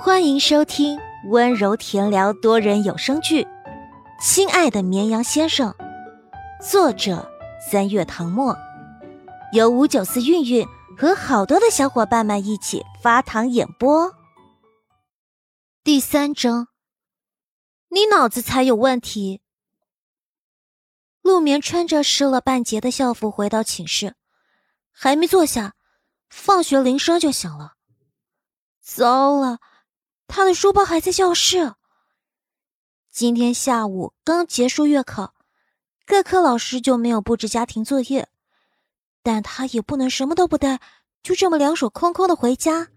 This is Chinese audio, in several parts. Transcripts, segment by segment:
欢迎收听温柔甜聊多人有声剧《亲爱的绵羊先生》，作者三月唐末，由五九四韵韵和好多的小伙伴们一起发糖演播。第三章，你脑子才有问题。陆眠穿着湿了半截的校服回到寝室，还没坐下，放学铃声就响了。糟了！他的书包还在教室。今天下午刚结束月考，各科老师就没有布置家庭作业，但他也不能什么都不带，就这么两手空空的回家。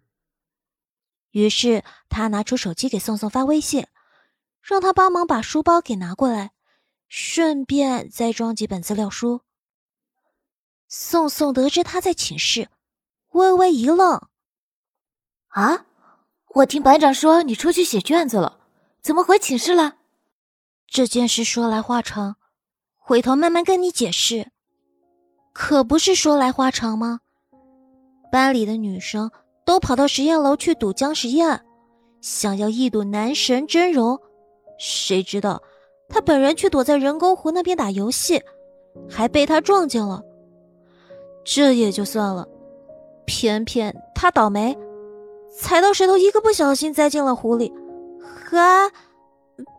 于是他拿出手机给宋宋发微信，让他帮忙把书包给拿过来，顺便再装几本资料书。宋宋得知他在寝室，微微一愣：“啊？”我听班长说你出去写卷子了，怎么回寝室了？这件事说来话长，回头慢慢跟你解释。可不是说来话长吗？班里的女生都跑到实验楼去赌江实验，想要一睹男神真容，谁知道他本人却躲在人工湖那边打游戏，还被他撞见了。这也就算了，偏偏他倒霉。踩到石头，一个不小心栽进了湖里，还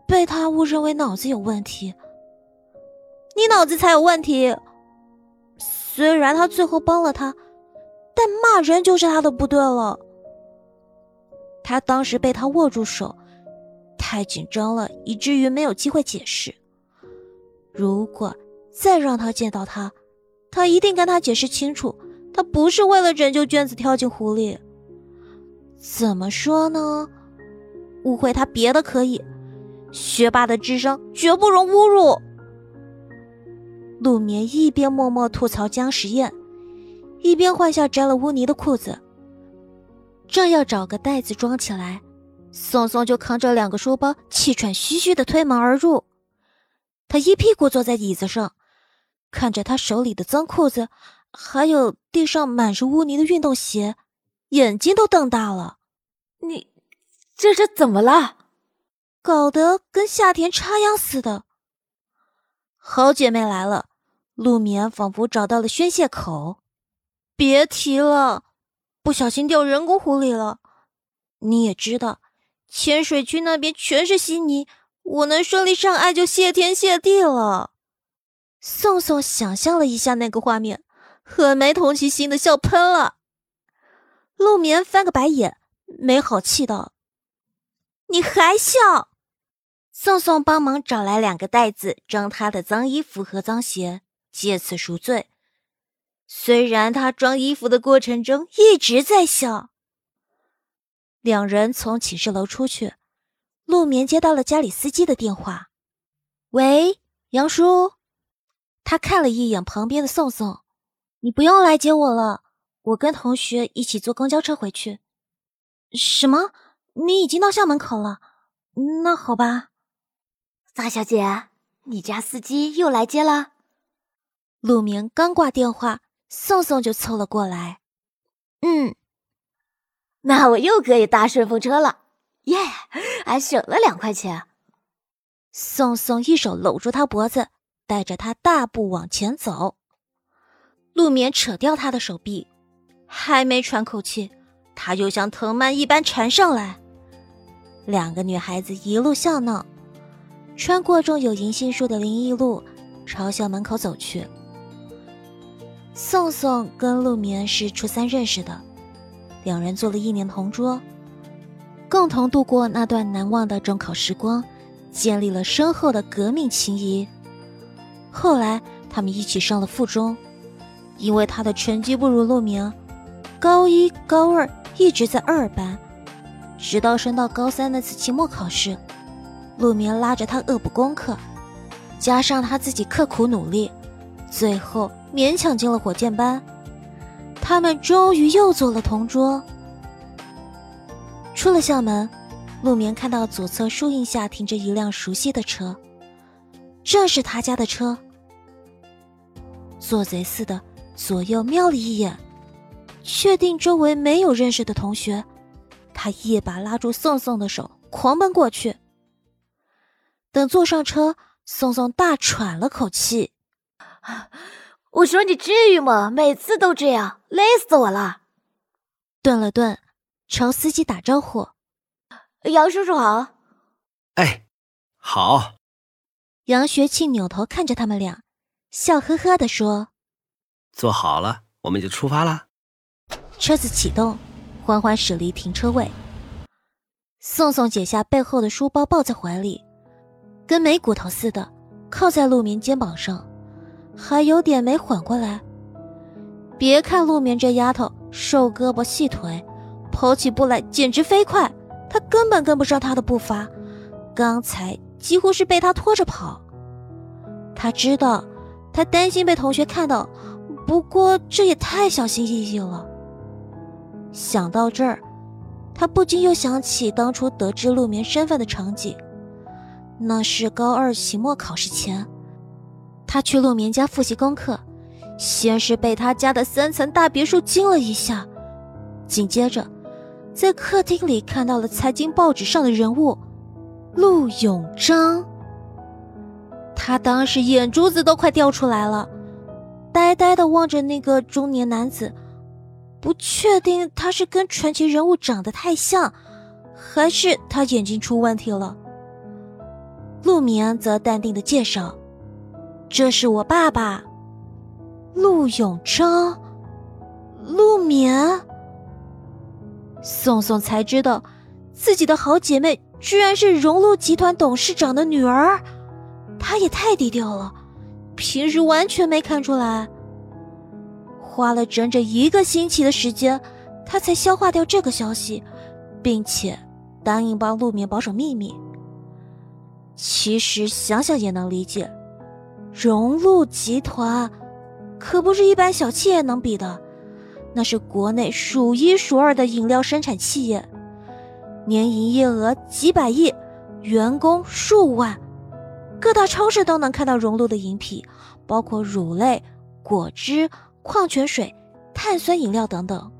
被他误认为脑子有问题。你脑子才有问题！虽然他最后帮了他，但骂人就是他的不对了。他当时被他握住手，太紧张了，以至于没有机会解释。如果再让他见到他，他一定跟他解释清楚，他不是为了拯救卷子跳进湖里。怎么说呢？误会他别的可以，学霸的智商绝不容侮辱。陆眠一边默默吐槽僵实验，一边换下沾了污泥的裤子，正要找个袋子装起来，宋宋就扛着两个书包，气喘吁吁的推门而入。他一屁股坐在椅子上，看着他手里的脏裤子，还有地上满是污泥的运动鞋。眼睛都瞪大了，你这是怎么了？搞得跟夏田插秧似的。好姐妹来了，陆眠仿佛找到了宣泄口。别提了，不小心掉人工湖里了。你也知道，浅水区那边全是稀泥，我能顺利上岸就谢天谢地了。宋宋想象了一下那个画面，很没同情心的笑喷了。陆眠翻个白眼，没好气道：“你还笑？”宋宋帮忙找来两个袋子装他的脏衣服和脏鞋，借此赎罪。虽然他装衣服的过程中一直在笑。两人从寝室楼出去，陆眠接到了家里司机的电话：“喂，杨叔。”他看了一眼旁边的宋宋：“你不用来接我了。”我跟同学一起坐公交车回去。什么？你已经到校门口了？那好吧。大小姐，你家司机又来接了。陆明刚挂电话，宋宋就凑了过来。嗯，那我又可以搭顺风车了，耶，还省了两块钱。宋宋一手搂住他脖子，带着他大步往前走。陆眠扯掉他的手臂。还没喘口气，他就像藤蔓一般缠上来。两个女孩子一路笑闹，穿过种有银杏树的林荫路，朝校门口走去。宋宋跟陆眠是初三认识的，两人做了一年同桌，共同度过那段难忘的中考时光，建立了深厚的革命情谊。后来他们一起上了附中，因为他的成绩不如陆眠。高一、高二一直在二班，直到升到高三那次期末考试，陆眠拉着他恶补功课，加上他自己刻苦努力，最后勉强进了火箭班。他们终于又做了同桌。出了校门，陆眠看到左侧树荫下停着一辆熟悉的车，正是他家的车。做贼似的左右瞄了一眼。确定周围没有认识的同学，他一把拉住宋宋的手，狂奔过去。等坐上车，宋宋大喘了口气。我说你至于吗？每次都这样，累死我了。顿了顿，朝司机打招呼：“杨叔叔好。”“哎，好。”杨学庆扭头看着他们俩，笑呵呵的说：“坐好了，我们就出发了。”车子启动，缓缓驶离停车位。宋宋解下背后的书包，抱在怀里，跟没骨头似的，靠在陆眠肩膀上。还有点没缓过来。别看陆眠这丫头瘦胳膊细腿，跑起步来简直飞快，他根本跟不上她的步伐。刚才几乎是被她拖着跑。他知道，他担心被同学看到，不过这也太小心翼翼了。想到这儿，他不禁又想起当初得知陆眠身份的场景。那是高二期末考试前。他去陆眠家复习功课，先是被他家的三层大别墅惊了一下，紧接着，在客厅里看到了财经报纸上的人物陆永章。他当时眼珠子都快掉出来了，呆呆的望着那个中年男子，不确定他是跟传奇人物长得太像，还是他眼睛出问题了。陆眠则淡定的介绍。这是我爸爸，陆永章，陆眠。宋宋才知道，自己的好姐妹居然是荣禄集团董事长的女儿，她也太低调了，平时完全没看出来。花了整整一个星期的时间，他才消化掉这个消息，并且答应帮陆眠保守秘密。其实想想也能理解。荣禄集团可不是一般小企业能比的，那是国内数一数二的饮料生产企业，年营业额几百亿，员工数万，各大超市都能看到荣禄的饮品，包括乳类、果汁、矿泉水、碳酸饮料等等。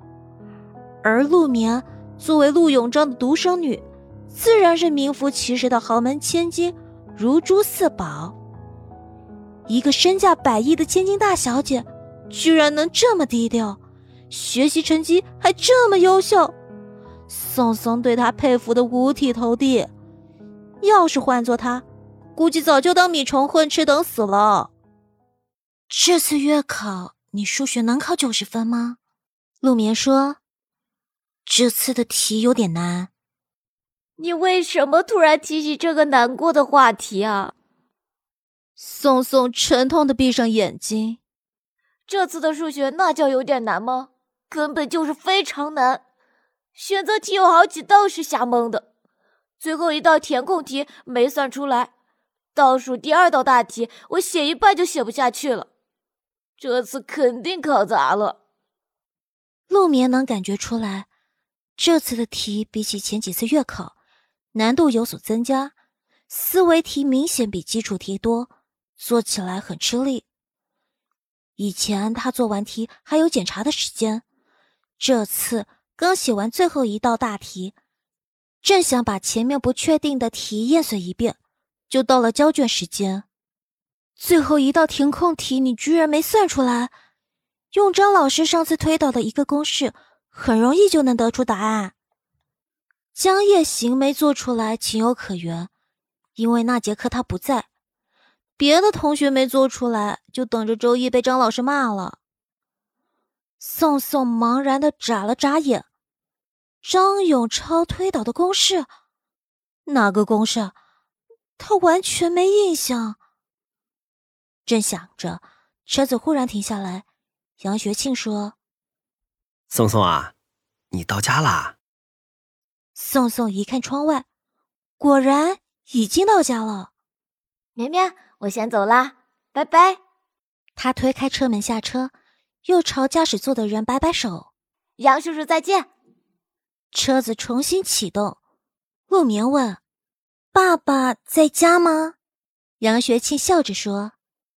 而陆眠作为陆永章的独生女，自然是名副其实的豪门千金，如珠似宝。一个身价百亿的千金大小姐，居然能这么低调，学习成绩还这么优秀，宋宋对她佩服的五体投地。要是换做她，估计早就当米虫混吃等死了。这次月考，你数学能考九十分吗？陆眠说：“这次的题有点难。”你为什么突然提起这个难过的话题啊？宋宋沉痛的闭上眼睛。这次的数学那叫有点难吗？根本就是非常难。选择题有好几道是瞎蒙的，最后一道填空题没算出来。倒数第二道大题，我写一半就写不下去了。这次肯定考砸了。陆眠能感觉出来，这次的题比起前几次月考，难度有所增加，思维题明显比基础题多。做起来很吃力。以前他做完题还有检查的时间，这次刚写完最后一道大题，正想把前面不确定的题验算一遍，就到了交卷时间。最后一道填空题你居然没算出来？用张老师上次推导的一个公式，很容易就能得出答案。江夜行没做出来，情有可原，因为那节课他不在。别的同学没做出来，就等着周一被张老师骂了。宋宋茫然的眨了眨眼，张永超推导的公式，哪个公式？他完全没印象。正想着，车子忽然停下来，杨学庆说：“宋宋啊，你到家啦。”宋宋一看窗外，果然已经到家了。绵绵。我先走啦，拜拜。他推开车门下车，又朝驾驶座的人摆摆手：“杨叔叔再见。”车子重新启动。陆眠问：“爸爸在家吗？”杨学庆笑着说：“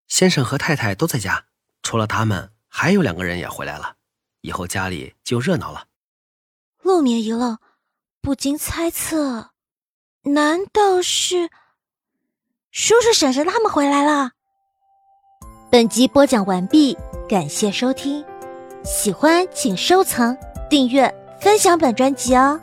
先生和太太都在家，除了他们，还有两个人也回来了。以后家里就热闹了。”陆眠一愣，不禁猜测：难道是叔叔婶婶他们回来了？本集播讲完毕，感谢收听，喜欢请收藏、订阅、分享本专辑哦。